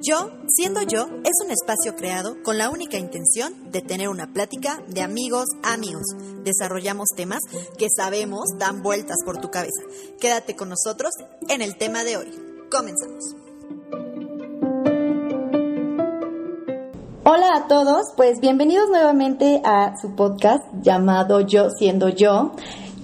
Yo, siendo yo, es un espacio creado con la única intención de tener una plática de amigos a amigos. Desarrollamos temas que sabemos dan vueltas por tu cabeza. Quédate con nosotros en el tema de hoy. Comenzamos. Hola a todos, pues bienvenidos nuevamente a su podcast llamado Yo siendo yo.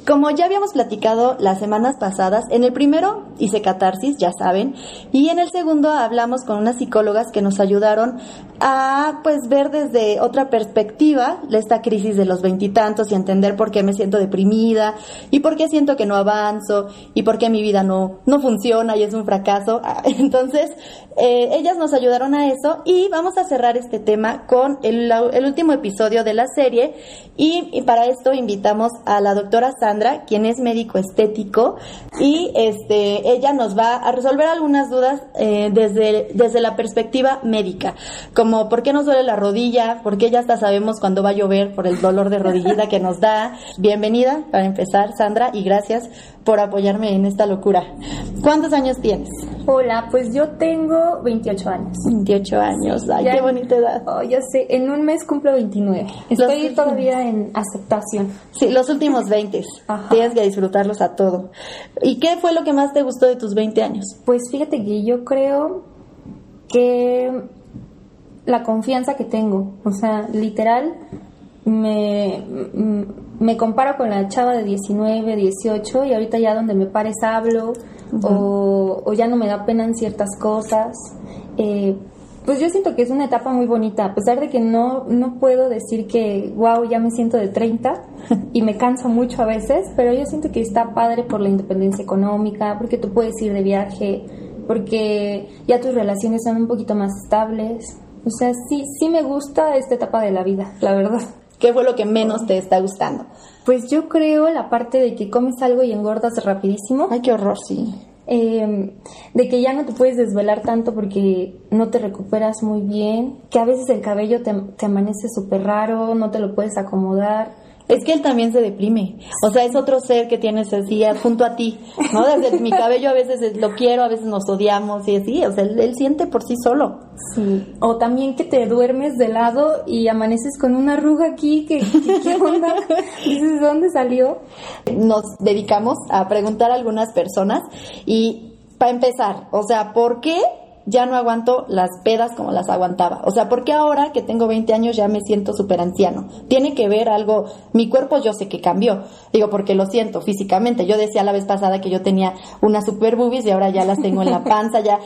Como ya habíamos platicado las semanas pasadas, en el primero hice catarsis, ya saben, y en el segundo hablamos con unas psicólogas que nos ayudaron a pues ver desde otra perspectiva esta crisis de los veintitantos y, entender por qué me siento deprimida y por qué siento que no avanzo y por qué mi vida no, no funciona y es un fracaso. Entonces, eh, ellas nos ayudaron a eso y vamos a cerrar este tema con el, último episodio de la serie y, y, para esto invitamos a la doctora Sandra, quien es médico estético y este, ella nos va a resolver algunas dudas eh, desde, desde la perspectiva médica como por qué nos duele la rodilla, por qué ya hasta sabemos cuándo va a llover por el dolor de rodillita que nos da. Bienvenida para empezar, Sandra, y gracias por apoyarme en esta locura. ¿Cuántos años tienes? Hola, pues yo tengo 28 años. 28 años, ay, qué bonita edad. Oh, ya sé, en un mes cumplo 29. Estoy todavía en aceptación. Sí, los últimos 20. Tienes que disfrutarlos a todo. ¿Y qué fue lo que más te gustó de tus 20 años? Pues fíjate que yo creo que la confianza que tengo. O sea, literal, me, me comparo con la chava de 19, 18 y ahorita ya donde me pares hablo o, ya no me da pena en ciertas cosas. Eh, pues yo siento que es una etapa muy bonita, a pesar de que no, no puedo decir que, wow, ya me siento de 30 y me canso mucho a veces, pero yo siento que está padre por la independencia económica, porque tú puedes ir de viaje, porque ya tus relaciones son un poquito más estables, o sea, sí, sí me gusta esta etapa de la vida, la verdad. ¿Qué fue lo que menos te está gustando? Pues yo creo la parte de que comes algo y engordas rapidísimo. Ay, qué horror, sí. Em, de que ya no te puedes desvelar tanto porque no te recuperas muy bien, que a veces el cabello te, te amanece súper raro, no te lo puedes acomodar es que él también se deprime. O sea, es otro ser que tienes así junto a ti, ¿no? Desde mi cabello a veces lo quiero, a veces nos odiamos y así. O sea, él, siente por sí solo. Sí. O también que te duermes de lado y amaneces con una arruga aquí. que ¿Qué onda? Dices, ¿dónde salió? Nos dedicamos a preguntar a algunas personas y para empezar, o sea, ¿por qué ya no aguanto las pedas como las aguantaba. O sea, porque ahora que tengo 20 años ya me siento súper anciano. Tiene que ver algo, mi cuerpo yo sé que cambió. Digo, porque lo siento físicamente. Yo decía la vez pasada que yo tenía unas super boobies y ahora ya las tengo en la panza, ya.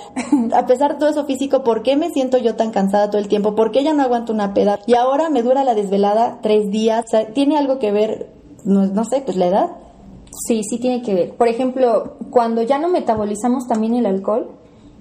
A pesar de todo eso físico, ¿por qué me siento yo tan cansada todo el tiempo? ¿Por qué ya no aguanto una peda? Y ahora me dura la desvelada tres días. O sea, tiene algo que ver, no, no sé, pues la edad. Sí, sí tiene que ver. Por ejemplo, cuando ya no metabolizamos también el alcohol,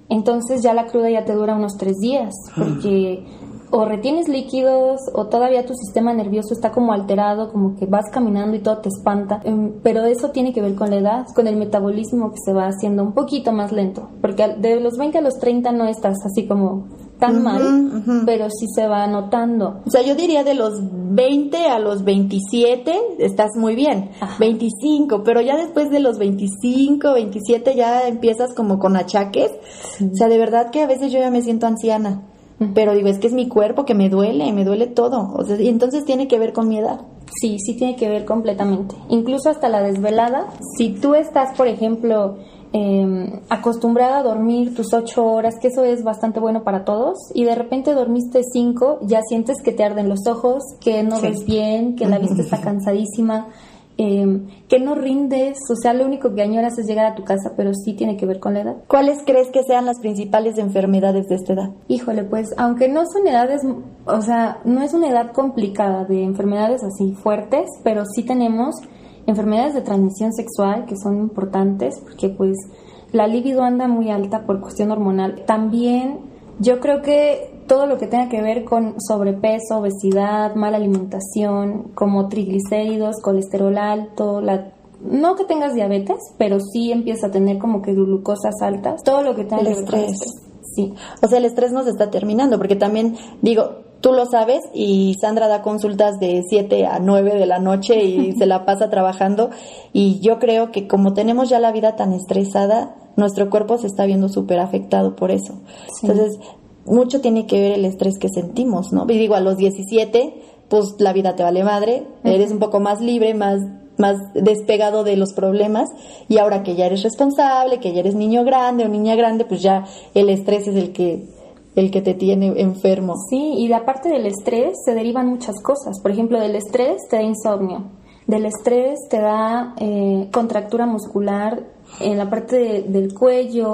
entonces ya la cruda ya te dura unos tres días, porque o retienes líquidos o todavía tu sistema nervioso está como alterado, como que vas caminando y todo te espanta. Em, pero eso tiene que ver con la edad, con el metabolismo que se va haciendo un poquito más lento, porque de los 20 a los 30 no estás así como tan mal, pero sí se va notando. O sea, yo diría de los 20 a los 27 estás muy bien, 25, pero ya después de los 25, 27 ya empiezas como con achaques. O sea, de verdad que a veces yo ya me siento anciana, pero digo, es que es mi cuerpo que me duele, me duele todo. O sea, y entonces tiene que ver con mi edad. Sí, sí tiene que ver completamente. Incluso hasta la desvelada. Si tú estás, por ejemplo, eh, acostumbrada a dormir tus ocho horas, que eso es bastante bueno para todos, y de repente dormiste cinco, ya sientes que te arden los ojos, que no ves bien, que la vista está cansadísima, em, que no rindes, o sea, lo único que añoras es llegar a tu casa, pero sí tiene que ver con la edad. ¿Cuáles crees que sean las principales enfermedades de esta edad? Híjole, pues, aunque no son edades, o sea, no es una edad complicada de enfermedades así fuertes, pero sí tenemos enfermedades de transmisión sexual que son importantes porque pues la libido anda muy alta por cuestión hormonal. También yo creo que todo lo que tenga que ver con sobrepeso, obesidad, mala alimentación, como triglicéridos, colesterol alto, la no que tengas diabetes, pero sí empieza a tener como que glucosas altas, todo lo que tenga que ver estrés. Sí. O sea, el estrés nos está terminando, porque también, digo, tú lo sabes y Sandra da consultas de 7 a 9 de la noche y se la pasa trabajando y yo creo que como tenemos ya la vida tan estresada, nuestro cuerpo se está viendo súper afectado por eso. Entonces, mucho tiene que ver el estrés que sentimos, ¿no? Y digo, a los 17, pues la vida te vale madre, eres un poco más libre, más más despegado de los problemas y ahora que ya eres responsable, que ya eres niño grande o niña grande, pues ya el estrés es el que el que te tiene enfermo. Sí, y de aparte del estrés se derivan muchas cosas. Por ejemplo, del estrés te da insomnio, del estrés te da eh, contractura muscular en la parte del cuello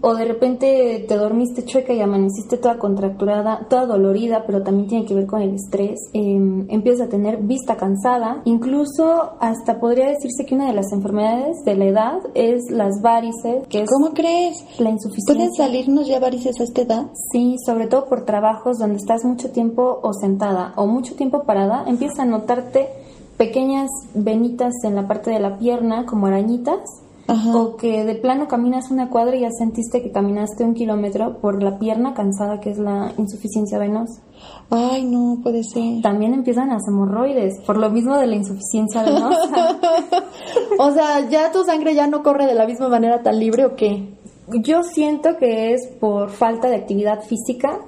o de repente te dormiste chueca y amaneciste toda contracturada, toda dolorida, pero también tiene que ver con el estrés. Em, empiezas a tener vista cansada, incluso hasta podría decirse que una de las enfermedades de la edad es las varices, que es ¿Cómo crees? La insuficiencia. ¿Pueden salirnos ya varices a esta edad? Sí, sobre todo por trabajos donde estás mucho tiempo o sentada o mucho tiempo parada, empiezas a notarte pequeñas venitas en la parte de la pierna como arañitas o que de plano caminas una cuadra y ya sentiste que caminaste un kilómetro por la pierna cansada, que es la insuficiencia venosa. Ay, no, puede ser. También empiezan las hemorroides, por lo mismo de la insuficiencia venosa. o sea, ¿ya tu sangre ya no corre de la misma manera tan libre o qué? Yo siento que es por falta de actividad física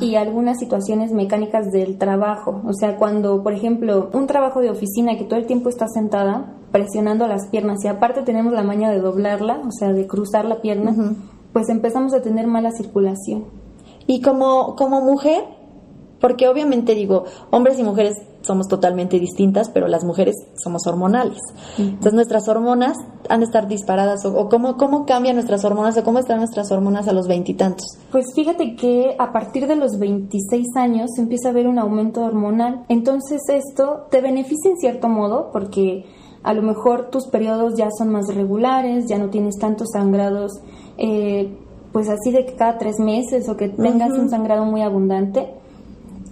y algunas situaciones mecánicas del trabajo. O sea, cuando, por ejemplo, un trabajo de oficina que todo el tiempo está sentada, presionando las piernas y aparte tenemos la maña de doblarla, o sea, de cruzar la pierna, pues empezamos a tener mala circulación. Y como, como mujer, porque obviamente digo, hombres y mujeres somos totalmente distintas, pero las mujeres somos hormonales. Entonces nuestras hormonas han de estar disparadas o, cómo, cómo cambian nuestras hormonas o cómo están nuestras hormonas a los veintitantos. Pues fíjate que a partir de los 26 años empieza a haber un aumento hormonal. Entonces esto te beneficia en cierto modo porque a lo mejor tus periodos ya son más regulares, ya no tienes tantos sangrados. Eh, pues así de que cada tres meses o que tengas un sangrado muy abundante,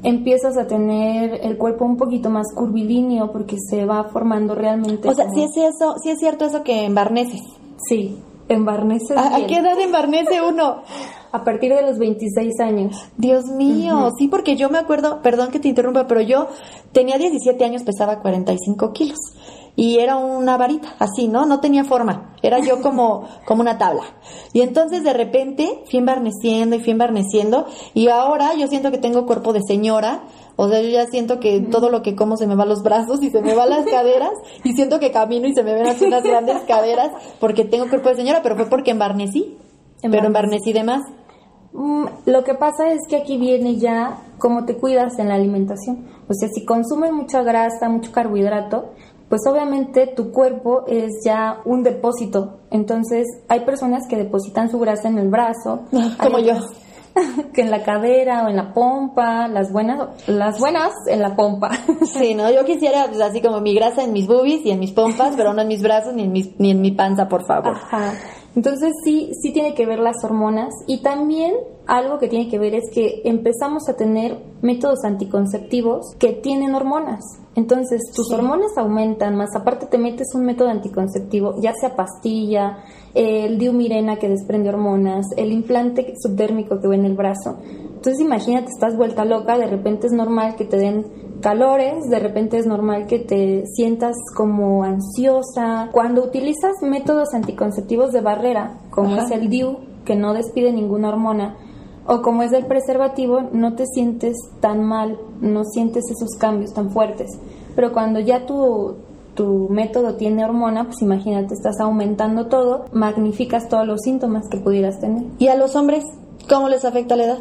empiezas a tener el cuerpo un poquito más curvilíneo porque se va formando realmente. O sea, si es eso, si es cierto eso que embarneces. Sí, embarneces. ¿A, ¿A qué edad embarnece uno? a partir de los 26 años. Dios mío, sí, porque yo me acuerdo, perdón que te interrumpa, pero yo tenía 17 años, pesaba 45 kilos y era una varita, así, ¿no? No tenía forma, era yo como, como una tabla. Y entonces de repente fui embarneciendo y fui embarneciendo y ahora yo siento que tengo cuerpo de señora, o sea, yo ya siento que todo lo que como se me va a los brazos y se me van las caderas y siento que camino y se me ven así unas grandes caderas porque tengo cuerpo de señora, pero fue porque embarnecí, pero embarnecí de más. Mm, lo que pasa es que aquí viene ya cómo te cuidas en la alimentación. O sea, si consumes mucha grasa, mucho carbohidrato, pues obviamente tu cuerpo es ya un depósito. Entonces, hay personas que depositan su grasa en el brazo, como yo, que en la cadera o en la pompa, las buenas, las buenas en la pompa. Sí, no, yo quisiera pues, así como mi grasa en mis boobies y en mis pompas, pero no en mis brazos ni en, ni en mi panza, por favor. Ajá. Entonces sí, sí tiene que ver las hormonas y también algo que tiene que ver es que empezamos a tener métodos anticonceptivos que tienen hormonas. Entonces tus hormonas aumentan, más aparte te metes un método anticonceptivo, ya sea pastilla, el diumirena que desprende hormonas, el implante subdérmico que ve en el brazo. Entonces imagínate, estás vuelta loca, de repente es normal que te den calores, de repente es normal que te sientas como ansiosa. Cuando utilizas métodos anticonceptivos de barrera, como es el DIU, que no despide ninguna hormona, o como es el preservativo, no te sientes tan mal, no sientes esos cambios tan fuertes. Pero cuando ya tu, tu método tiene hormona, pues imagínate, estás aumentando todo, magnificas todos los síntomas que pudieras tener. ¿Y a los hombres cómo les afecta la edad?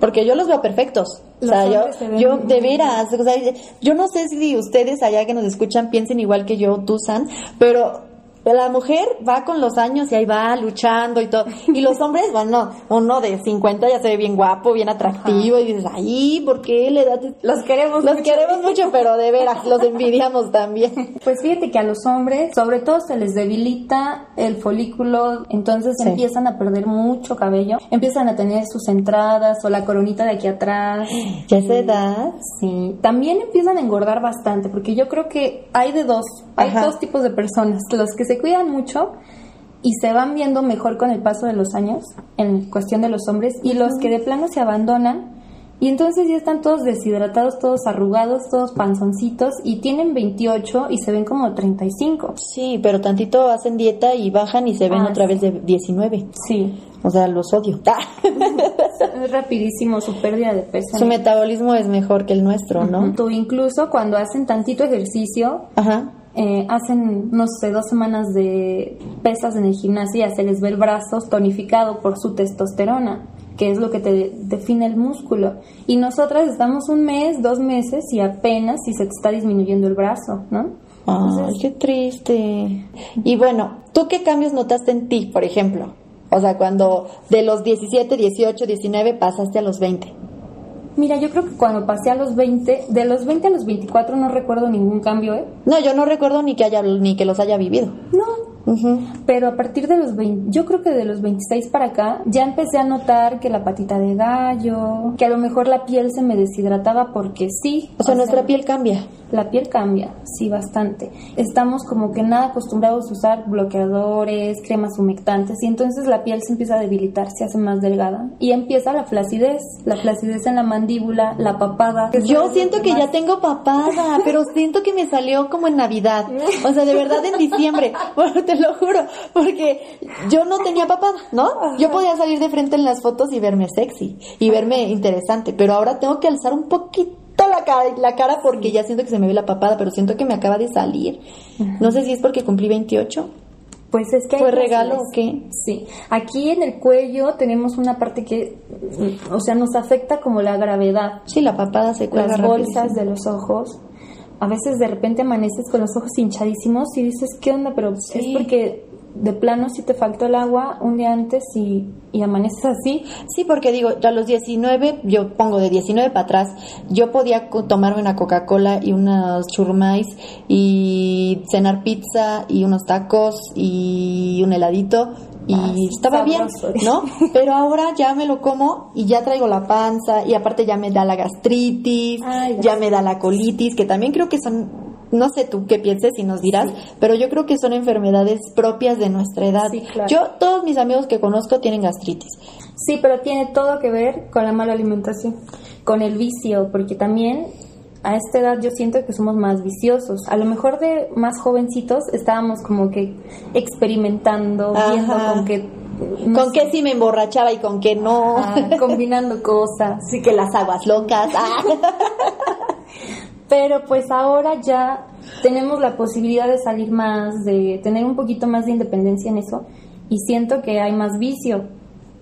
Porque yo los veo perfectos. o sea, yo, yo de veras, o sea, yo no sé si ustedes allá que nos escuchan piensen igual que yo, Tusan, pero la mujer va con los años y ahí va luchando y todo. Y los hombres, bueno, uno de 50 ya se ve bien guapo, bien atractivo y dices, ay, ¿por qué le da? Los queremos Los queremos mucho, pero de veras, los envidiamos también. Pues fíjate que a los hombres, sobre todo se les debilita el folículo, entonces empiezan a perder mucho cabello, empiezan a tener sus entradas o la coronita de aquí atrás. ¿Ya se edad? Sí. También empiezan a engordar bastante, porque yo creo que hay de dos, hay dos tipos de personas, los que se cuidan mucho y se van viendo mejor con el paso de los años en cuestión de los hombres y los que de plano se abandonan Y entonces ya están todos deshidratados, todos arrugados, todos panzoncitos y tienen 28 y se ven como 35. Sí, pero tantito hacen dieta y bajan y se ven Ah, otra vez de 19. Sí. O sea, los odio. Es rapidísimo su pérdida de peso. Su metabolismo es mejor que el nuestro, ¿no? Tú incluso cuando hacen tantito ejercicio, Ajá. Eh, hacen, no sé, dos semanas de pesas en el gimnasio se les ve el brazo tonificado por su testosterona, que es lo que te define el músculo. Y nosotras estamos un mes, dos meses y apenas si se te está disminuyendo el brazo, ¿no? Ay, qué triste. Y bueno, ¿tú qué cambios notaste en ti, por ejemplo? O sea, cuando de los 17, 18, 19 pasaste a los 20. Mira, yo creo que cuando pasé a los 20, de los 20 a los 24 no recuerdo ningún cambio, ¿eh? No, yo no recuerdo ni que haya ni que los haya vivido. No, Pero a partir de los 20, yo creo que de los 26 para acá, ya empecé a notar que la patita de gallo, que a lo mejor la piel se me deshidrataba porque sí. O sea, nuestra piel cambia. La piel cambia, sí, bastante. Estamos como que nada acostumbrados a usar bloqueadores, cremas humectantes, y entonces la piel se empieza a debilitar, se hace más delgada. Y empieza la flacidez, la flacidez en la mandíbula, la papada. Yo siento que más- ya tengo papada, pero siento que me salió como en Navidad. O sea, de verdad en diciembre. Bueno, te lo juro. Porque yo no tenía papada, ¿no? Yo podía salir de frente en las fotos y verme sexy y verme interesante. Pero ahora tengo que alzar un poquito la cara, la cara porque ya siento que se me ve la papada, pero siento que me acaba de salir. No sé si es porque cumplí 28. Pues es que hay ¿Fue regalo o qué? Sí. Aquí en el cuello tenemos una parte que, o sea, nos afecta como la gravedad. Sí, la papada se cuelga Las rapidísimo. bolsas de los ojos. A veces de repente amaneces con los ojos hinchadísimos y dices, ¿qué onda? Pero Sí. es porque de plano si te faltó el agua un día antes y, y amaneces así. Sí, porque digo, a los 19, yo pongo de 19 para atrás, yo podía tomarme una Coca-Cola y unos churrumais y cenar pizza y unos tacos y un heladito y Ah, estaba bien. ¿no? Pero ahora ya me lo como y ya traigo la panza y aparte ya me da la gastritis, Ay, ya ya me da la colitis, que también creo que son no sé tú qué pienses y nos dirás, pero yo creo que son enfermedades propias de nuestra edad. Sí, claro. Yo, todos mis amigos que conozco tienen gastritis. Sí, pero tiene todo que ver con la mala alimentación, con el vicio, porque también a esta edad yo siento que somos más viciosos. A lo mejor de más jovencitos estábamos como que experimentando, viendo con qué... no con qué sí me emborrachaba y con qué no. ah, combinando cosas. Así que las aguas locas. ah. Pero pues ahora ya tenemos la posibilidad de salir más, de tener un poquito más de independencia en eso y siento que hay más vicio,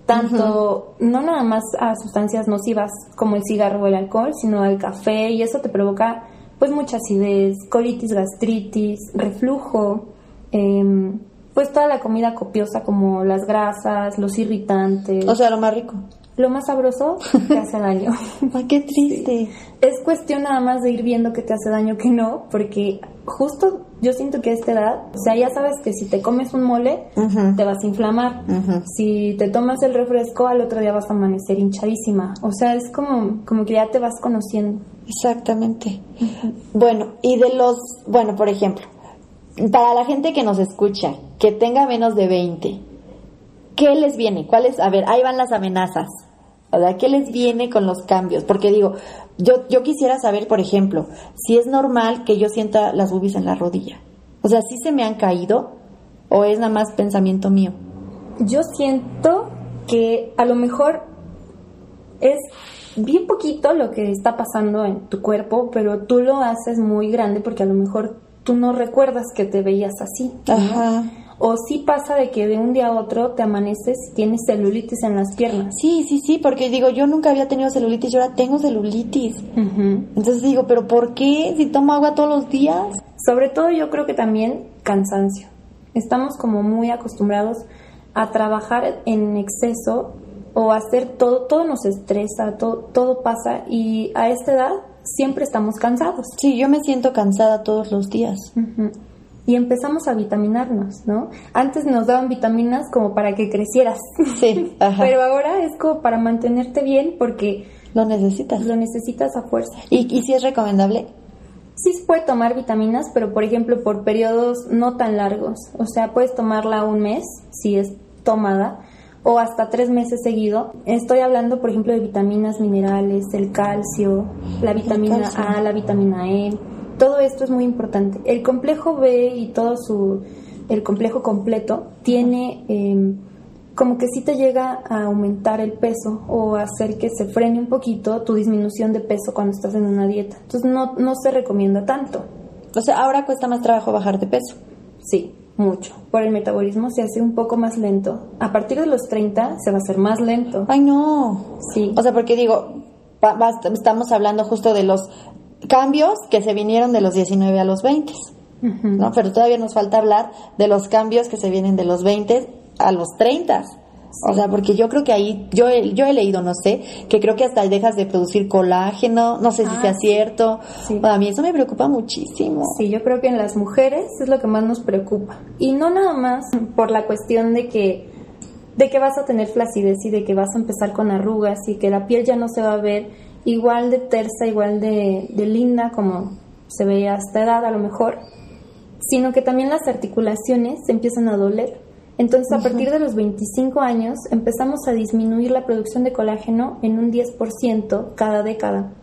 tanto no nada más a sustancias nocivas como el cigarro o el alcohol, sino al café y eso te provoca pues mucha acidez, colitis, gastritis, reflujo, em, pues toda la comida copiosa como las grasas, los irritantes, O sea, lo más rico. Lo más sabroso te hace daño. Qué triste. Es cuestión nada más de ir viendo que te hace daño, que no, porque justo yo siento que a esta edad, o sea, ya sabes que si te comes un mole, te vas a inflamar. Si te tomas el refresco, al otro día vas a amanecer hinchadísima. O sea, es como, como que ya te vas conociendo. Exactamente. Bueno, y de los, bueno, por ejemplo, para la gente que nos escucha, que tenga menos de 20, ¿qué les viene? ¿Cuáles? A ver, ahí van las amenazas. O sea, ¿qué les viene con los cambios? Porque digo, yo, yo quisiera saber, por ejemplo, si es normal que yo sienta las boobies en la rodilla. O sea, ¿sí se me han caído o es nada más pensamiento mío? Yo siento que a lo mejor es bien poquito lo que está pasando en tu cuerpo, pero tú lo haces muy grande porque a lo mejor tú no recuerdas que te veías así. ¿no? Ajá. O sí pasa de que de un día a otro te amaneces y tienes celulitis en las piernas. Sí, sí, sí, porque digo, yo nunca había tenido celulitis y ahora tengo celulitis. Entonces digo, ¿pero por qué? Si tomo agua todos los días. Sobre todo yo creo que también cansancio. Estamos como muy acostumbrados a trabajar en exceso o a hacer todo, todo nos estresa, todo, todo pasa y a esta edad siempre estamos cansados. Sí, yo me siento cansada todos los días. Y empezamos a vitaminarnos, ¿no? Antes nos daban vitaminas como para que crecieras, Sí, ajá. pero ahora es como para mantenerte bien porque Lo necesitas. lo necesitas a fuerza. ¿Y, y si es recomendable? Sí se puede tomar vitaminas, pero por ejemplo por periodos no tan largos. O sea, puedes tomarla un mes si es tomada o hasta tres meses seguido. Estoy hablando, por ejemplo, de vitaminas, minerales, el calcio, la vitamina A, la vitamina E. Todo esto es muy importante. El complejo B y todo su, el complejo completo tiene em, como que sí te llega a aumentar el peso o hacer que se frene un poquito tu disminución de peso cuando estás en una dieta. Entonces no, no se recomienda tanto. O sea, ahora cuesta más trabajo bajar de peso. Sí, mucho. Por el metabolismo se hace un poco más lento. A partir de los 30 se va a hacer más lento. Ay, no. Sí. O sea, porque digo, estamos hablando justo de los cambios que se vinieron de los 19 a los 20. ¿no? Pero todavía nos falta hablar de los cambios que se vienen de los 20 a los 30. O sea, porque yo creo que ahí, yo he, yo he leído, no sé, que creo que hasta dejas de producir colágeno, no sé si ah, sea cierto. A mí eso me preocupa muchísimo. Sí, yo creo que en las mujeres es lo que más nos preocupa. Y no nada más por la cuestión de que, de que vas a tener flacidez y de que vas a empezar con arrugas y que la piel ya no se va a ver igual de tersa, igual de, de linda como se veía a esta edad a lo mejor, sino que también las articulaciones se empiezan a doler entonces, a partir de los 25 años, empezamos a disminuir la producción de colágeno en un 10% cada década.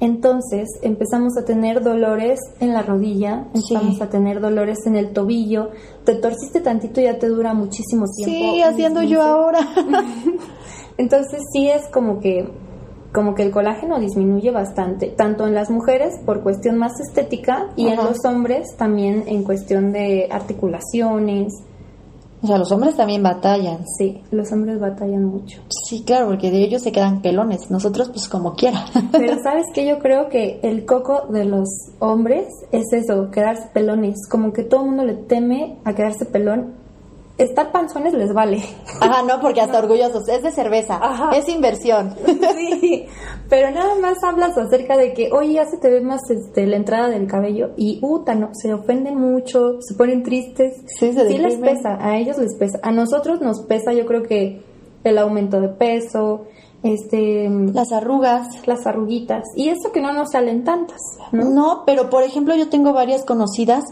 Entonces, empezamos a tener dolores en la rodilla, empezamos a tener dolores en el tobillo. Te torciste tantito y ya te dura muchísimo tiempo. Sí, haciendo yo ahora. Entonces, sí es como que como que el colágeno disminuye bastante, tanto en las mujeres por cuestión más estética y en los hombres también en cuestión de articulaciones, o sea, los hombres también batallan. Sí, los hombres batallan mucho. Sí, claro, porque de ellos se quedan pelones. Nosotros, pues como quiera. Pero sabes que yo creo que el coco de los hombres es eso, quedarse pelones. Como que todo el mundo le teme a quedarse pelón estar panzones les vale. Ajá, no, porque hasta orgullosos. Es de cerveza. Ajá. Es inversión. Sí, pero nada más hablas acerca de que, oye, ya se te ve más este, la entrada del cabello y, uta, no, se ofenden mucho, se ponen tristes. Sí, se sí les pesa, a ellos les pesa. A nosotros nos pesa, yo creo que el aumento de peso, este las arrugas las arruguitas y eso que no nos salen tantas ¿no? no pero por ejemplo yo tengo varias conocidas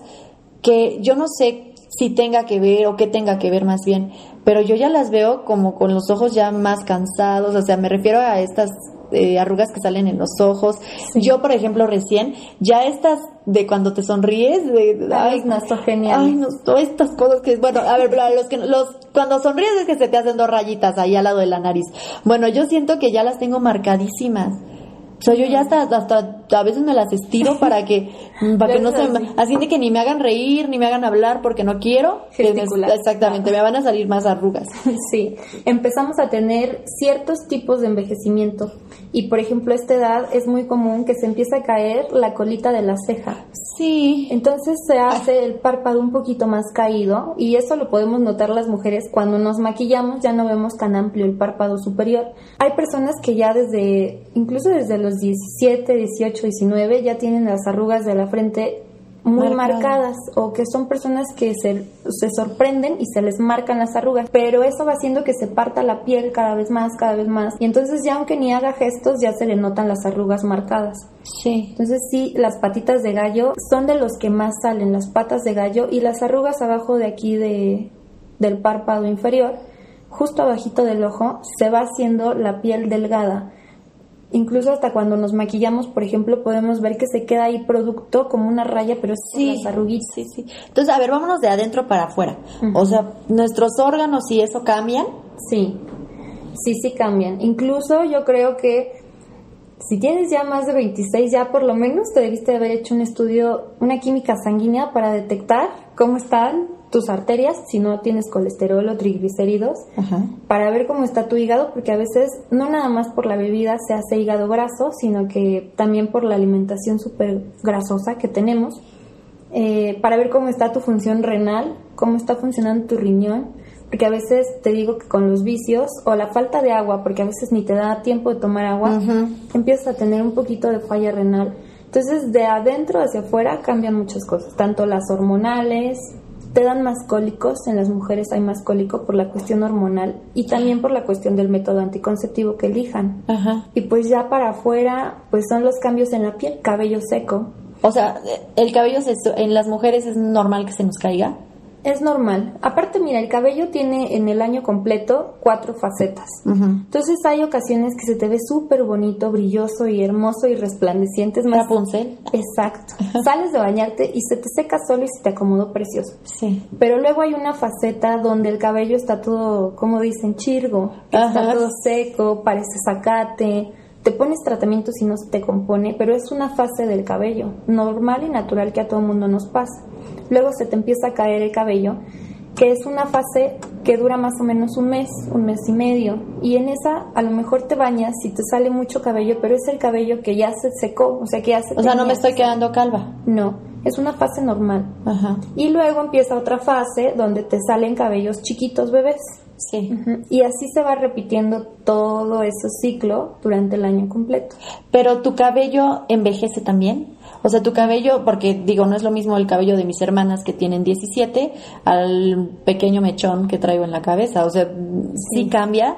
que yo no sé si tenga que ver o qué tenga que ver más bien, pero yo ya las veo como con los ojos ya más cansados, o sea, me refiero a estas eh, arrugas que salen en los ojos. Yo, por ejemplo, recién, ya estas de cuando te sonríes, de, ay, no, genial. Ay, no, todas estas cosas que, bueno, a ver, los que, los, cuando sonríes es que se te hacen dos rayitas ahí al lado de la nariz. Bueno, yo siento que ya las tengo marcadísimas. O sea, yo ya hasta, hasta a veces me las estiro para que, para que no se, así de que ni me hagan reír, ni me hagan hablar porque no quiero. exactamente, me van a salir más arrugas. Sí, empezamos a tener ciertos tipos de envejecimiento. Y por ejemplo, a esta edad es muy común que se empiece a caer la colita de la ceja. Sí. Entonces se hace el párpado un poquito más caído y eso lo podemos notar las mujeres cuando nos maquillamos, ya no vemos tan amplio el párpado superior. Hay personas que ya desde, incluso desde los 17, 18, 19 ya tienen las arrugas de la frente muy marcadas. o que son personas que se, se, sorprenden y se les marcan las arrugas, pero eso va haciendo que se parta la piel cada vez más, cada vez más. Y entonces ya aunque ni haga gestos, ya se le notan las arrugas marcadas. Sí. Entonces sí, las patitas de gallo son de los que más salen, las patas de gallo y las arrugas abajo de aquí de, del párpado inferior, justo abajito del ojo, se va haciendo la piel delgada Incluso hasta cuando nos maquillamos, por ejemplo, podemos ver que se queda ahí producto como una raya, pero sí, las arruguitas. Sí, sí. Entonces, a ver, vámonos de adentro para afuera. O sea, nuestros órganos y eso cambian. Sí, sí, sí cambian. Incluso yo creo que si tienes ya más de 26, ya por lo menos te debiste haber hecho un estudio, una química sanguínea para detectar cómo están tus arterias, si no tienes colesterol o triglicéridos, para ver cómo está tu hígado, porque a veces no nada más por la bebida se hace hígado graso, sino que también por la alimentación súper grasosa que tenemos, eh, para ver cómo está tu función renal, cómo está funcionando tu riñón, porque a veces te digo que con los vicios o la falta de agua, porque a veces ni te da tiempo de tomar agua, empiezas a tener un poquito de falla renal. Entonces, de adentro hacia afuera cambian muchas cosas, tanto las hormonales, te dan más cólicos, en las mujeres hay más cólico por la cuestión hormonal y también por la cuestión del método anticonceptivo que elijan. Y pues ya para afuera, pues son los cambios en la piel, cabello seco. O sea, el cabello en las mujeres es normal que se nos caiga. Es normal. Aparte, mira, el cabello tiene en el año completo cuatro facetas. Entonces hay ocasiones que se te ve súper bonito, brilloso y hermoso y resplandeciente. Es más, Rapunzel. Exacto. Sales de bañarte y se te seca solo y se te acomodó precioso. Sí. Pero luego hay una faceta donde el cabello está todo, como dicen, chirgo, que está todo seco, parece zacate. Te pones tratamientos y no se te compone, pero es una fase del cabello, normal y natural que a todo mundo nos pasa. Luego se te empieza a caer el cabello, que es una fase que dura más o menos un mes, un mes y medio. Y en esa a lo mejor te bañas y te sale mucho cabello, pero es el cabello que ya se secó, o sea que ya se O sea, no me estoy quedando calva. No, es una fase normal. Ajá. Y luego empieza otra fase donde te salen cabellos chiquitos bebés. Sí. Ujú. Y así se va repitiendo todo ese ciclo durante el año completo. Pero tu cabello envejece también. O sea, tu cabello, porque digo, no es lo mismo el cabello de mis hermanas que tienen 17 al pequeño mechón que traigo en la cabeza. O sea, sí, cambia.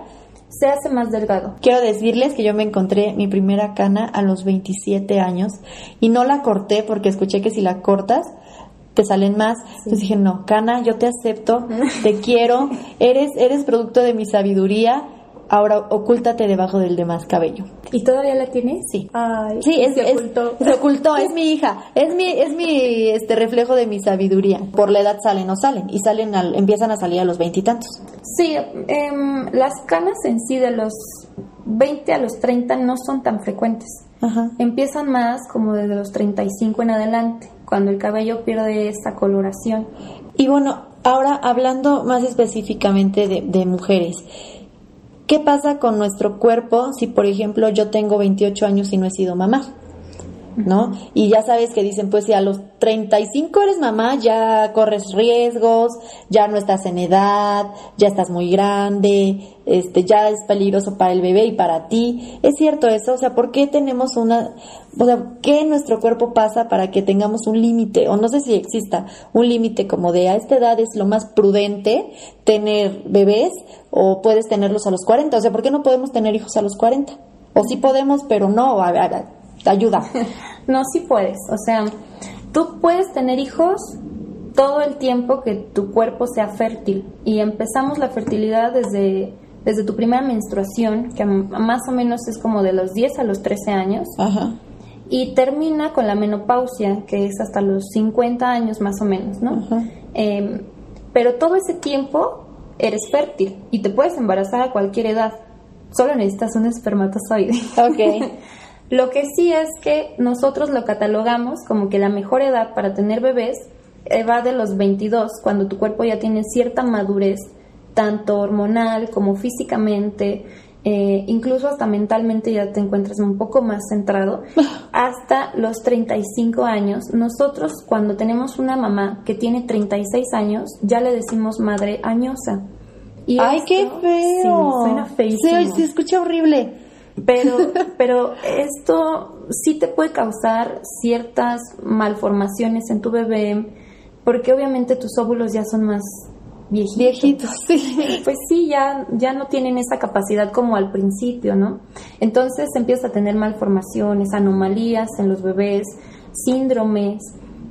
Se hace más delgado. Quiero decirles que yo me encontré mi primera cana a los 27 años y no la corté porque escuché que si la cortas te salen más. Entonces dije, no, cana, yo te acepto, te quiero, eres, eres producto de mi sabiduría, ahora ocúltate debajo del demás cabello. ¿Y todavía la tienes? Sí. Ay, Sí, es, se es- ocultó. se ocultó, es mi hija, es mi, es mi este reflejo de mi sabiduría. Por la edad salen o salen, y salen al, empiezan a salir a los veintitantos. Sí, em, las canas en sí de los 20 a los 30 no son tan frecuentes. Ajá. Empiezan más como desde los 35 en adelante, cuando el cabello pierde esa coloración. Y bueno, ahora hablando más específicamente de, de mujeres, ¿qué pasa con nuestro cuerpo si, por ejemplo, yo tengo 28 años y no he sido mamá? ¿No? Y ya sabes que dicen, pues si a los 35 eres mamá, ya corres riesgos, ya no estás en edad, ya estás muy grande, este, ya es peligroso para el bebé y para ti. ¿Es cierto eso? O sea, ¿por qué tenemos una, o sea, qué en nuestro cuerpo pasa para que tengamos un límite? O no sé si exista un límite como de a esta edad es lo más prudente tener bebés o puedes tenerlos a los 40. O sea, ¿por qué no podemos tener hijos a los 40? O sí podemos, pero no, ayuda. No, sí puedes. O sea, tú puedes tener hijos todo el tiempo que tu cuerpo sea fértil. Y empezamos la fertilidad desde, desde tu primera menstruación, que más o menos es como de los 10 a los 13 años. Ajá. Y termina con la menopausia, que es hasta los 50 años más o menos, ¿no? Ajá. Eh, pero todo ese tiempo eres fértil y te puedes embarazar a cualquier edad. Solo necesitas un espermatozoide. Ok. Lo que sí es que nosotros lo catalogamos como que la mejor edad para tener bebés eh, va de los 22, cuando tu cuerpo ya tiene cierta madurez, tanto hormonal como físicamente, eh, incluso hasta mentalmente ya te encuentras un poco más centrado, hasta los 35 años. Nosotros cuando tenemos una mamá que tiene 36 años, ya le decimos madre añosa. Y Ay, esto- qué feo. Sí, suena feísimo. Se, se escucha horrible. Pero, pero esto sí te puede causar ciertas malformaciones en tu bebé, porque obviamente tus óvulos ya son más viejitos. Viejitos, sí. Pues sí, ya, ya no tienen esa capacidad como al principio, ¿no? Entonces empieza a tener malformaciones, anomalías en los bebés, síndromes.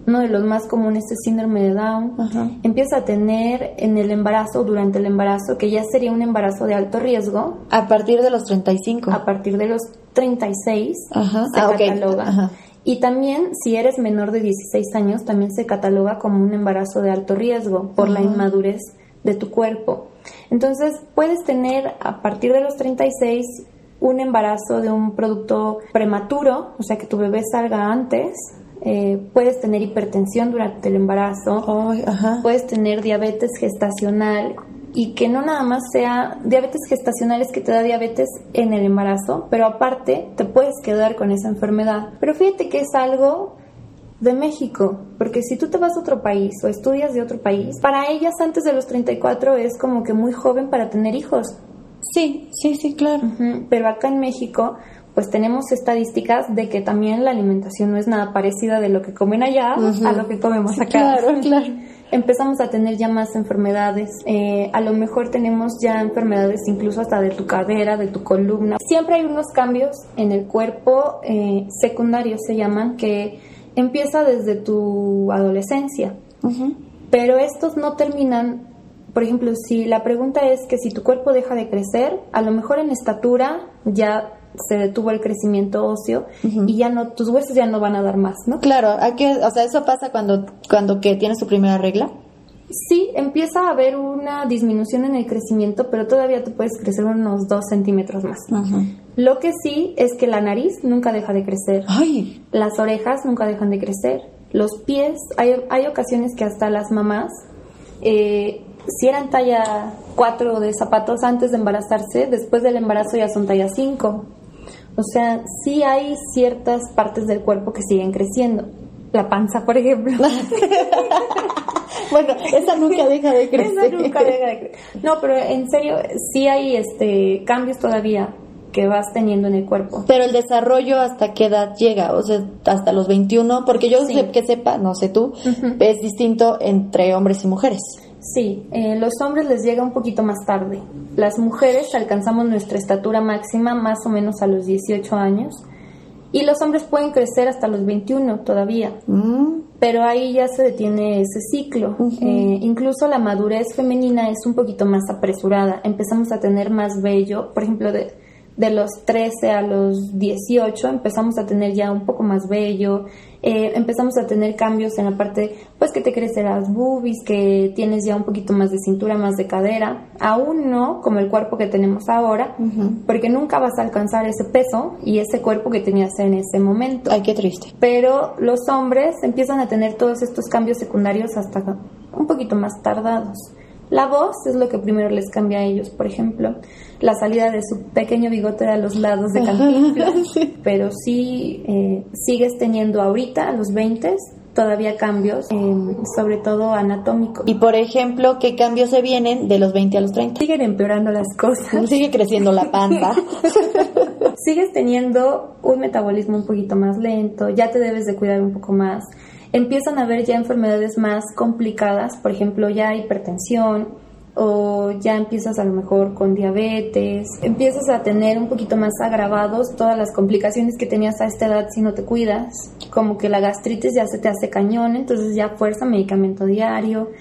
Uno de los más comunes es síndrome de Down. Ajá. Empieza a tener en el embarazo, durante el embarazo, que ya sería un embarazo de alto riesgo, A partir de los 35. a partir de los 36 Ajá. se Ah, cataloga. Ajá. Y también, si eres menor de 16 años, también se cataloga como un embarazo de alto riesgo por la inmadurez de tu cuerpo. Entonces, puedes tener a partir de los 36 un embarazo de un producto prematuro, o sea, que tu bebé salga antes. Eh, puedes tener hipertensión durante el embarazo Ay, ajá. puedes tener diabetes gestacional y que no nada más sea diabetes gestacional es que te da diabetes en el embarazo, pero aparte te puedes quedar con esa enfermedad. Pero fíjate que es algo de México, porque si tú te vas a otro país o estudias de otro país, para ellas antes de los 34 es como que muy joven para tener hijos. Sí, sí, sí, claro. Ujú, Pero acá en México, pues tenemos estadísticas de que también la alimentación no es nada parecida de lo que comen allá a lo que comemos acá. Claro, claro. Empezamos a tener ya más enfermedades. eh, a lo mejor tenemos ya enfermedades incluso hasta de tu cadera, de tu columna. Siempre hay unos cambios en el cuerpo eh, secundarios, se llaman, que empieza desde tu adolescencia. Pero estos no terminan, por ejemplo, si la pregunta es que si tu cuerpo deja de crecer, a lo mejor en estatura ya se detuvo el crecimiento óseo y ya no tus huesos ya no van a dar más, ¿no? Claro, o sea, eso pasa cuando cuando que tienes tu primera regla. Sí, empieza a haber una disminución en el crecimiento, pero todavía tú puedes crecer unos dos centímetros más. Lo que sí es que la nariz nunca deja de crecer. Ay. Las orejas nunca dejan de crecer. Los pies, hay, hay ocasiones que hasta las mamás, eh, si eran talla 4 de zapatos antes de embarazarse, después del embarazo ya son talla 5. O sea, sí hay ciertas partes del cuerpo que siguen creciendo. La panza, por ejemplo. bueno, esa nunca deja de crecer. Esa nunca deja de crecer. No, pero en serio, sí hay este cambios todavía que vas teniendo en el cuerpo. Pero el desarrollo hasta qué edad llega, o sea, hasta los 21, porque yo sé que sepa, no sé tú, es distinto entre hombres y mujeres. Sí, eh, los hombres les llega un poquito más tarde. Las mujeres alcanzamos nuestra estatura máxima más o menos a los 18 años y los hombres pueden crecer hasta los 21 todavía. Mm. Pero ahí ya se detiene ese ciclo. Eh, incluso la madurez femenina es un poquito más apresurada. Empezamos a tener más vello, por ejemplo, de, de los 13 a los 18 empezamos a tener ya un poco más vello, eh, empezamos a tener cambios en la parte, pues que te crecen las boobies, que tienes ya un poquito más de cintura, más de cadera, aún no como el cuerpo que tenemos ahora, porque nunca vas a alcanzar ese peso y ese cuerpo que tenías en ese momento. Ay, qué triste. Pero los hombres empiezan a tener todos estos cambios secundarios hasta un poquito más tardados. La voz es lo que primero les cambia a ellos, por ejemplo, la salida de su pequeño bigote a los lados de Cantinflas, pero sí eh, sigues teniendo ahorita, a los 20, todavía cambios, em, sobre todo anatómicos. Y por ejemplo, ¿qué cambios se vienen de los 20 a los 30? Siguen empeorando las cosas. Sigue creciendo la panza. Sigues teniendo un metabolismo un poquito más lento, ya te debes de cuidar un poco más empiezan a haber ya enfermedades más complicadas, por ejemplo, ya hipertensión o ya empiezas a lo mejor con diabetes, empiezas a tener un poquito más agravados todas las complicaciones que tenías a esta edad si no te cuidas, como que la gastritis ya se te hace cañón, entonces ya fuerza medicamento diario,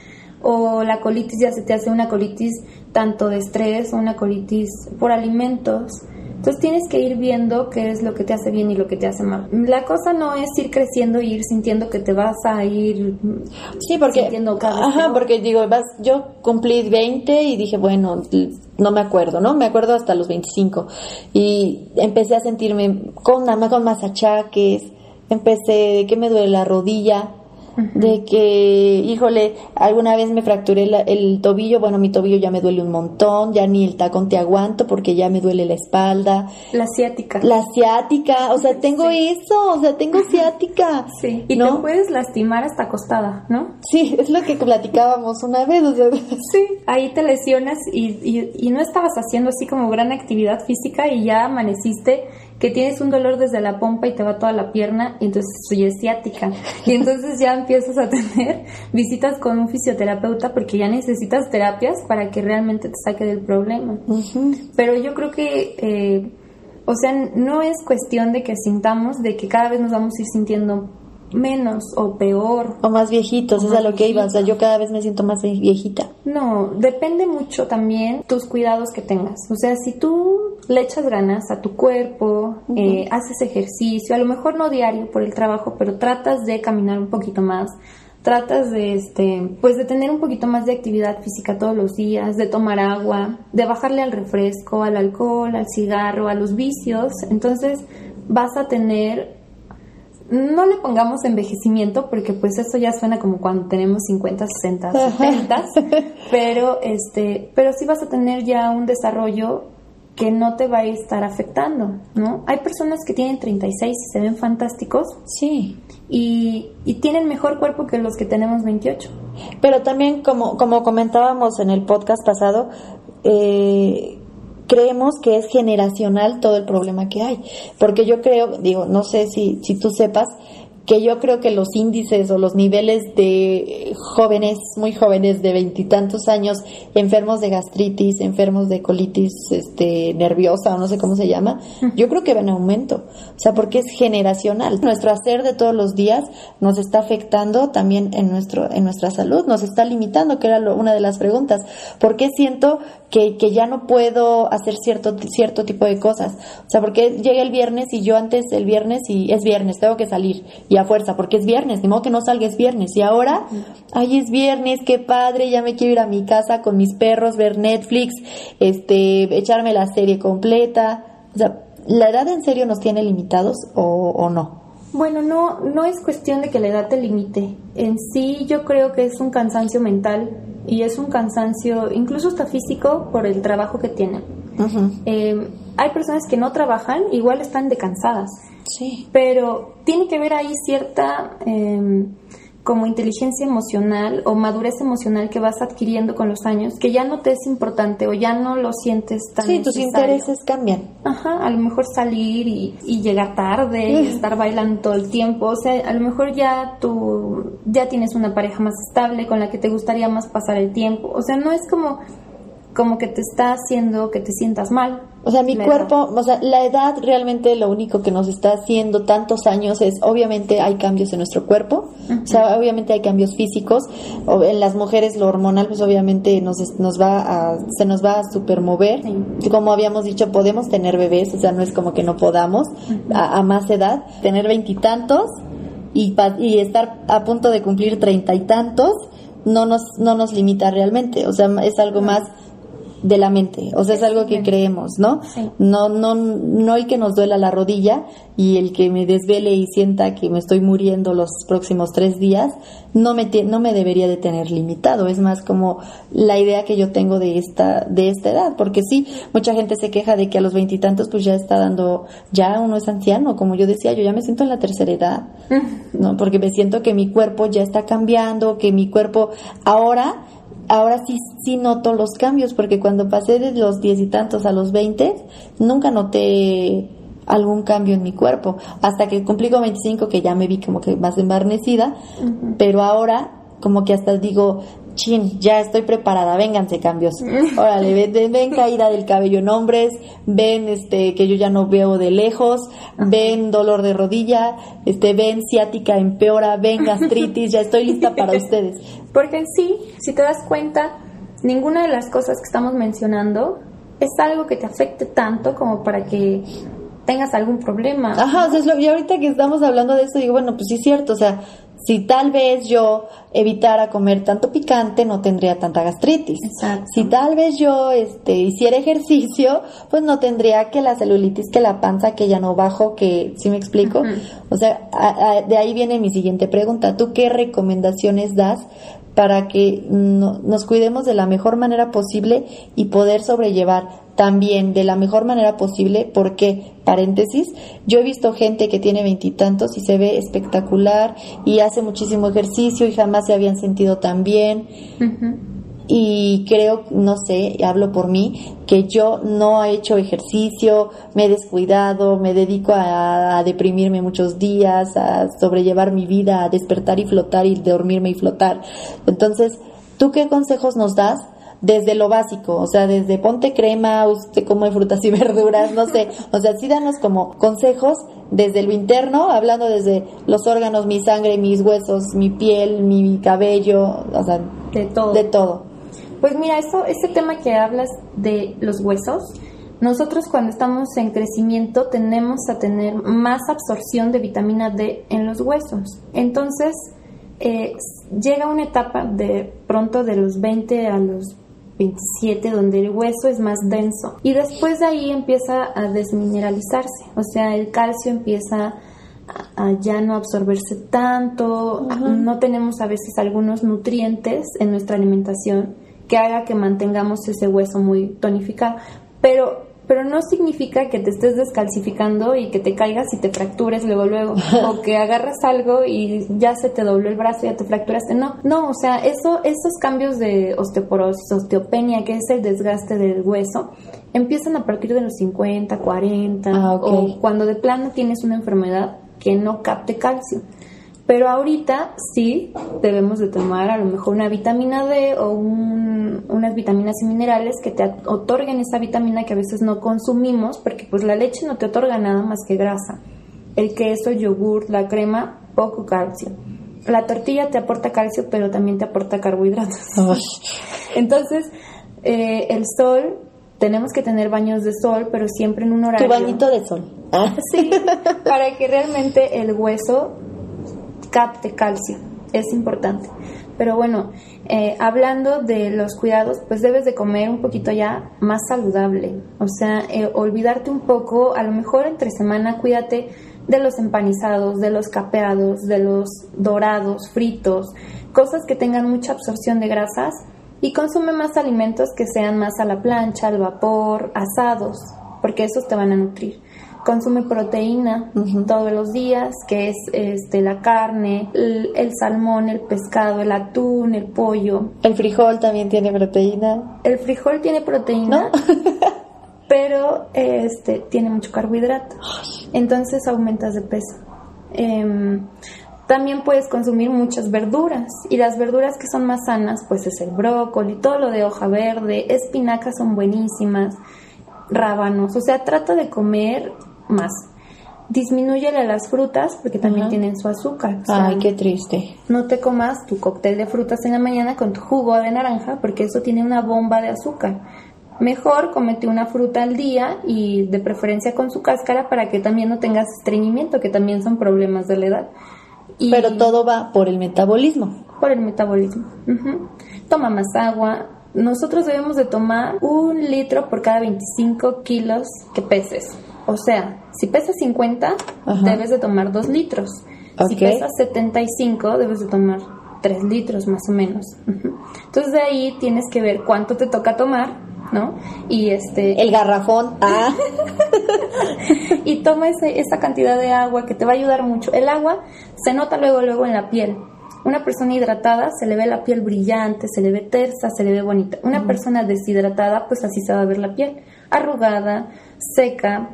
o la colitis ya se te hace una colitis tanto de estrés o una colitis por alimentos. Entonces tienes que ir viendo qué es lo que te hace bien y lo que te hace mal. La cosa no es ir creciendo y ir sintiendo que te vas a ir sí, porque, sintiendo cada Ajá, porque digo, vas, yo cumplí 20 y dije, bueno, no me acuerdo, ¿no? Me acuerdo hasta los 25 y empecé a sentirme con, con más achaques, empecé de que me duele la rodilla, de que, híjole, alguna vez me fracturé el tobillo, bueno, mi tobillo ya me duele un montón, ya ni el tacón te aguanto porque ya me duele la espalda. La ciática. La ciática, o sea, tengo eso, o sea, tengo ciática. Sí, y ¿no? te puedes lastimar hasta acostada, ¿no? Sí, es lo que platicábamos una vez, o sea. Sí, ahí te lesionas y, y, y no estabas haciendo así como gran actividad física y ya amaneciste que tienes un dolor desde la pompa y te va toda la pierna y entonces soy ciática. Y entonces ya empiezas a tener visitas con un fisioterapeuta porque ya necesitas terapias para que realmente te saque del problema. Pero yo creo que, eh, o sea, no es cuestión de que sintamos de que cada vez nos vamos a ir sintiendo menos o peor. O más viejitos, es a lo que iba. O sea, yo cada vez me siento más viejita. No, depende mucho también tus cuidados que tengas. O sea, si tú le echas ganas a tu cuerpo, eh, haces ejercicio, a lo mejor no diario por el trabajo, pero tratas de caminar un poquito más, tratas de este pues de tener un poquito más de actividad física todos los días, de tomar agua, de bajarle al refresco, al alcohol, al cigarro, a los vicios, entonces vas a tener no le pongamos envejecimiento porque pues eso ya suena como cuando tenemos 50, 60, 70, pero este, pero sí vas a tener ya un desarrollo que no te va a estar afectando, ¿no? Hay personas que tienen 36 y se ven fantásticos. Sí. Y, y, tienen mejor cuerpo que los que tenemos 28. Pero también, como, como comentábamos en el podcast pasado, eh, creemos que es generacional todo el problema que hay. Porque yo creo, digo, no sé si, si tú sepas, que yo creo que los índices o los niveles de jóvenes, muy jóvenes de veintitantos años, enfermos de gastritis, enfermos de colitis este, nerviosa o no sé cómo se llama, yo creo que va en aumento. O sea, porque es generacional. Nuestro hacer de todos los días nos está afectando también en, nuestro, en nuestra salud, nos está limitando, que era una de las preguntas. ¿Por qué siento que, que ya no puedo hacer cierto, cierto tipo de cosas? O sea, porque llega el viernes y yo antes el viernes y es viernes, tengo que salir y a fuerza, porque es viernes, ni modo que no salga, es viernes. Y ahora, ay, es viernes, qué padre, ya me quiero ir a mi casa con mis perros, ver Netflix, este, echarme la serie completa. O sea, ¿la edad en serio nos tiene limitados o, o no? Bueno, no, no es cuestión de que la edad te limite. En sí yo creo que es un cansancio mental y es un cansancio incluso hasta físico por el trabajo que tienen. Eh, hay personas que no trabajan, igual están decansadas. Sí. Pero tiene que ver ahí cierta eh, como inteligencia emocional o madurez emocional que vas adquiriendo con los años, que ya no te es importante o ya no lo sientes tan Sí, tus intereses cambian. Ajá, a lo mejor salir y, y llegar tarde y estar bailando todo el tiempo, o sea, a lo mejor ya tú ya tienes una pareja más estable con la que te gustaría más pasar el tiempo, o sea, no es como como que te está haciendo que te sientas mal. O sea, mi La cuerpo, o sea, la edad realmente lo único que nos está haciendo tantos años es, obviamente hay cambios en nuestro cuerpo, o sea, obviamente hay cambios físicos, o en las mujeres lo hormonal, pues obviamente nos, nos va a, se nos va a supermover. Sí. Como habíamos dicho, podemos tener bebés, o sea, no es como que no podamos a, a más edad, tener veintitantos y, pa- y estar a punto de cumplir treinta y tantos, no nos, no nos limita realmente, o sea, es algo más de la mente, o sea, es algo que creemos, ¿no? Sí. No, no, no el que nos duela la rodilla y el que me desvele y sienta que me estoy muriendo los próximos tres días, no me, no me debería de tener limitado. Es más como la idea que yo tengo de esta, de esta edad, porque sí, mucha gente se queja de que a los veintitantos pues ya está dando, ya uno es anciano, como yo decía, yo ya me siento en la tercera edad, ¿no? Porque me siento que mi cuerpo ya está cambiando, que mi cuerpo ahora ahora sí, sí noto los cambios, porque cuando pasé de los diez y tantos a los veinte, nunca noté algún cambio en mi cuerpo, hasta que cumplí con 25 que ya me vi como que más embarnecida, pero ahora como que hasta digo, chin, ya estoy preparada, vénganse cambios. Órale, ven, ven, ven caída del cabello en hombres, ven este que yo ya no veo de lejos, ven dolor de rodilla, este ven ciática empeora, ven gastritis, ya estoy lista para ustedes. Porque en sí, si te das cuenta, ninguna de las cosas que estamos mencionando es algo que te afecte tanto como para que tengas algún problema. Ajá, o sea, es lo- y ahorita que estamos hablando de esto, digo, bueno, pues sí es cierto, o sea, si tal vez yo evitara comer tanto picante, no tendría tanta gastritis. Exacto. Si tal vez yo este, hiciera ejercicio, pues no tendría que la celulitis, que la panza, que ya no bajo, que, ¿sí me explico? O sea, a- a- de ahí viene mi siguiente pregunta. ¿Tú qué recomendaciones das para que no- nos cuidemos de la mejor manera posible y poder sobrellevar también de la mejor manera posible? Porque, paréntesis, yo he visto gente que tiene veintitantos y se ve espectacular y hace muchísimo ejercicio y jamás se habían sentido tan bien. Y creo, no sé, hablo por mí, que yo no he hecho ejercicio, me he descuidado, me dedico a, a deprimirme muchos días, a sobrellevar mi vida, a despertar y flotar y dormirme y flotar. Entonces, ¿tú qué consejos nos das? Desde lo básico, o sea, desde ponte crema, usted come frutas y verduras, no sé, o sea, sí danos como consejos desde lo interno, hablando desde los órganos, mi sangre, mis huesos, mi piel, mi cabello, o sea, De todo. de todo. Pues mira, eso, ese tema que hablas de los huesos, nosotros cuando estamos en crecimiento tenemos a tener más absorción de vitamina D en los huesos. Entonces, eh, llega una etapa de pronto de los 20 a los 27 donde el hueso es más denso y después de ahí empieza a desmineralizarse, o sea, el calcio empieza a, a ya no absorberse tanto, no tenemos a veces algunos nutrientes en nuestra alimentación que haga que mantengamos ese hueso muy tonificado, pero pero no significa que te estés descalcificando y que te caigas y te fractures luego luego o que agarras algo y ya se te dobló el brazo y ya te fracturaste. No, no, o sea, eso esos cambios de osteoporosis, osteopenia, que es el desgaste del hueso, empiezan a partir de los 50, 40 Ah, o cuando de plano tienes una enfermedad que no capte calcio. Pero ahorita sí debemos de tomar a lo mejor una vitamina D o unas vitaminas y minerales que te otorguen esa vitamina que a veces no consumimos porque pues la leche no te otorga nada más que grasa. El queso, el yogur, la crema, poco calcio. La tortilla te aporta calcio pero también te aporta carbohidratos. Entonces eh, el sol tenemos que tener baños de sol, pero siempre en un horario. Tu bañito de sol. Ah. Sí, para que realmente el hueso capte calcio. Es importante. Pero bueno, eh, hablando de los cuidados, pues debes de comer un poquito ya más saludable. O sea, eh, olvidarte un poco, a lo mejor entre semana cuídate de los empanizados, de los capeados, de los dorados, fritos, cosas que tengan mucha absorción de grasas y consume más alimentos que sean más a la plancha, al vapor, asados, porque esos te van a nutrir. Consume proteína todos los días, que es este, la carne, el, salmón, el pescado, el atún, el pollo. El frijol también tiene proteína. El frijol tiene proteína, pero este, tiene mucho carbohidrato. Entonces aumentas de peso. Em, también puedes consumir muchas verduras y las verduras que son más sanas pues es el brócoli, todo lo de hoja verde, espinacas son buenísimas, rábanos, o sea, trata de comer más. Disminúyele las frutas porque también tienen su azúcar. Ay, qué triste. No te comas tu cóctel de frutas en la mañana con tu jugo de naranja porque eso tiene una bomba de azúcar. Mejor comete una fruta al día y de preferencia con su cáscara para que también no tengas estreñimiento, que también son problemas de la edad. Pero todo va por el metabolismo. Por el metabolismo. Toma más agua. Nosotros debemos de tomar un litro por cada 25 kilos que peses. O sea, si pesas 50, debes de tomar 2 litros. Si pesas 75, debes de tomar 3 litros más o menos. Entonces de ahí tienes que ver cuánto te toca tomar ¿no? Y este... El garrafón. Ah. y toma ese, esa cantidad de agua que te va a ayudar mucho. El agua se nota luego, luego en la piel. Una persona hidratada se le ve la piel brillante, se le ve tersa, se le ve bonita. Una persona deshidratada, pues así se va a ver la piel. Arrugada, seca,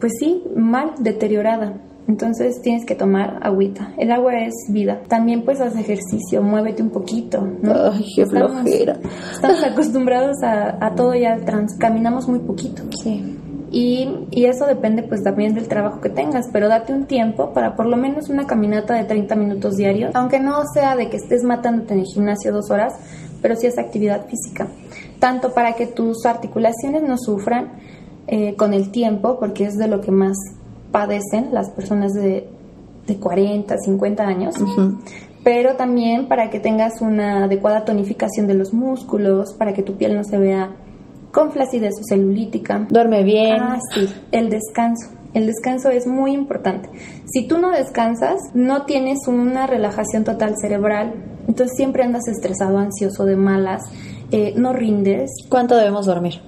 pues sí, mal, deteriorada. Entonces tienes que tomar agüita. El agua es vida. También pues haz ejercicio, muévete un poquito. Ay, qué flojera. Estamos, acostumbrados a, todo ya trans, caminamos muy poquito. Sí. Y, y, eso depende pues también del trabajo que tengas, pero date un tiempo para por lo menos una caminata de 30 minutos diarios, aunque no sea de que estés matándote en el gimnasio dos horas, pero sí es actividad física, tanto para que tus articulaciones no sufran eh, con el tiempo, porque es de lo que más padecen las personas de, de 40, 50 años, pero también para que tengas una adecuada tonificación de los músculos, para que tu piel no se vea con flacidez o celulítica. Duerme bien. Ah, sí, el descanso. El descanso es muy importante. Si tú no descansas, no tienes una relajación total cerebral, entonces siempre andas estresado, ansioso, de malas, eh, no rindes. ¿Cuánto debemos dormir?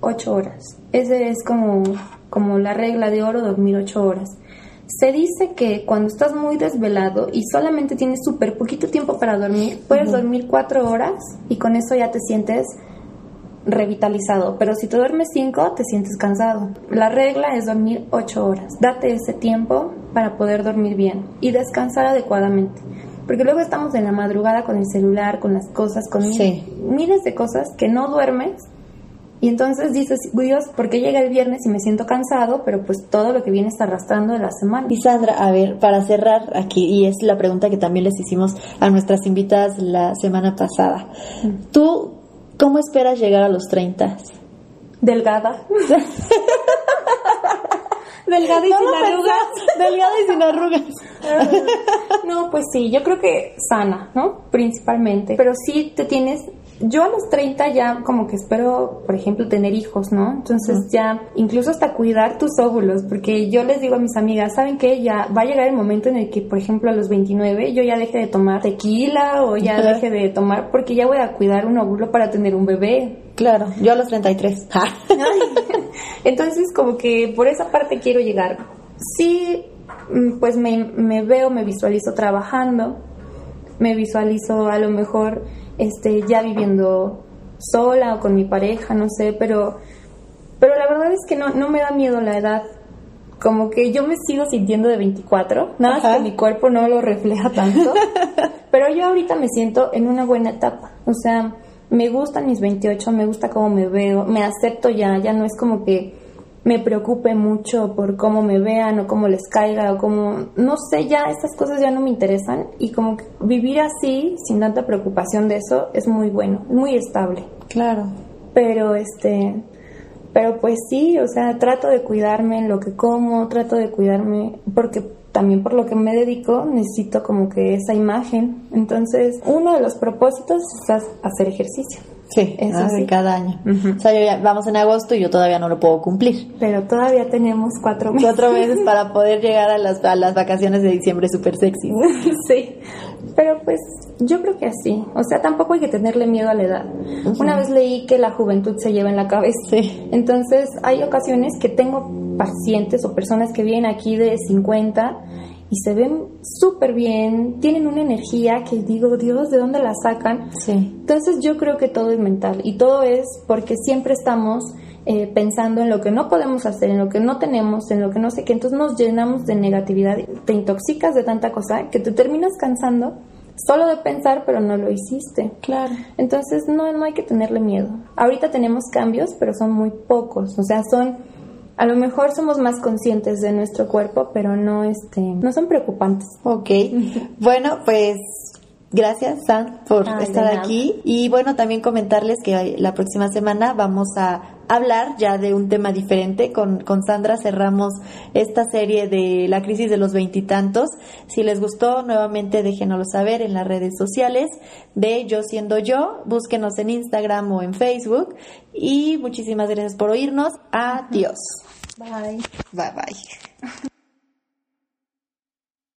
Ocho horas. Ese es como como la regla de oro, dormir ocho horas. Se dice que cuando estás muy desvelado y solamente tienes súper poquito tiempo para dormir, puedes dormir cuatro horas y con eso ya te sientes revitalizado. Pero si te duermes cinco, te sientes cansado. La regla es dormir ocho horas. Date ese tiempo para poder dormir bien y descansar adecuadamente. Porque luego estamos en la madrugada con el celular, con las cosas, con miles de cosas que no duermes y entonces dices, Dios, ¿por qué llega el viernes y me siento cansado? Pero pues todo lo que viene está arrastrando de la semana. Y Sandra, a ver, para cerrar aquí, y es la pregunta que también les hicimos a nuestras invitadas la semana pasada. ¿Tú cómo esperas llegar a los 30? Delgada. Delgada y sin arrugas. Delgada y sin arrugas. no, pues sí, yo creo que sana, ¿no? Principalmente. Pero sí te tienes yo a los 30 ya como que espero, por ejemplo, tener hijos, ¿no? Entonces ya, incluso hasta cuidar tus óvulos, porque yo les digo a mis amigas, ¿saben qué? Ya va a llegar el momento en el que, por ejemplo, a los 29 yo ya deje de tomar tequila o ya deje de tomar, porque ya voy a cuidar un óvulo para tener un bebé. Claro, yo a los 33. Entonces como que por esa parte quiero llegar. Sí, mm, pues me, me veo, me visualizo trabajando, me visualizo a lo mejor este, ya viviendo sola o con mi pareja, no sé, pero, pero la verdad es que no, no me da miedo la edad. como que yo me sigo sintiendo de 24, nada más que mi cuerpo no lo refleja tanto, pero yo ahorita me siento en una buena etapa, o sea, me gustan mis 28, me gusta cómo me veo, me acepto ya, ya no es como que me preocupe mucho por cómo me vean o cómo les caiga o cómo, no sé, ya esas cosas ya no me interesan y como que vivir así, sin tanta preocupación de eso, es muy bueno, es muy estable. Claro. Pero este, pero pues sí, o sea, trato de cuidarme en lo que como, trato de cuidarme porque también por lo que me dedico necesito como que esa imagen. Entonces, uno de los propósitos es hacer ejercicio. Sí, eso de cada año. O sea, ya, vamos en agosto y yo todavía no lo puedo cumplir. Pero todavía tenemos cuatro meses. Cuatro meses para poder llegar a las, a las vacaciones de diciembre súper sexy. sí, pero pues yo creo que así. O sea, tampoco hay que tenerle miedo a la edad. Una vez leí que la juventud se lleva en la cabeza. Sí. Entonces, hay ocasiones que tengo pacientes o personas que vienen aquí de 50 y se ven súper bien, tienen una energía que digo, Dios, ¿de dónde la sacan? Sí. Entonces yo creo que todo es mental y todo es porque siempre estamos eh, pensando en lo que no podemos hacer, en lo que no tenemos, en lo que no sé qué, entonces nos llenamos de negatividad, te intoxicas de tanta cosa que te terminas cansando solo de pensar, pero no lo hiciste. Claro. Entonces no, no hay que tenerle miedo. Ahorita tenemos cambios, pero son muy pocos, o sea, son a lo mejor somos más conscientes de nuestro cuerpo, pero no, este, no son preocupantes. Ok. bueno, pues Gracias, San, por estar aquí. Y bueno, también comentarles que la próxima semana vamos a hablar ya de un tema diferente. Con, con Sandra cerramos esta serie de la crisis de los veintitantos. Si les gustó, nuevamente déjenoslo saber en las redes sociales de Yo Siendo Yo. Búsquenos en Instagram o en Facebook. Y muchísimas gracias por oírnos. Adiós. Bye. Bye bye.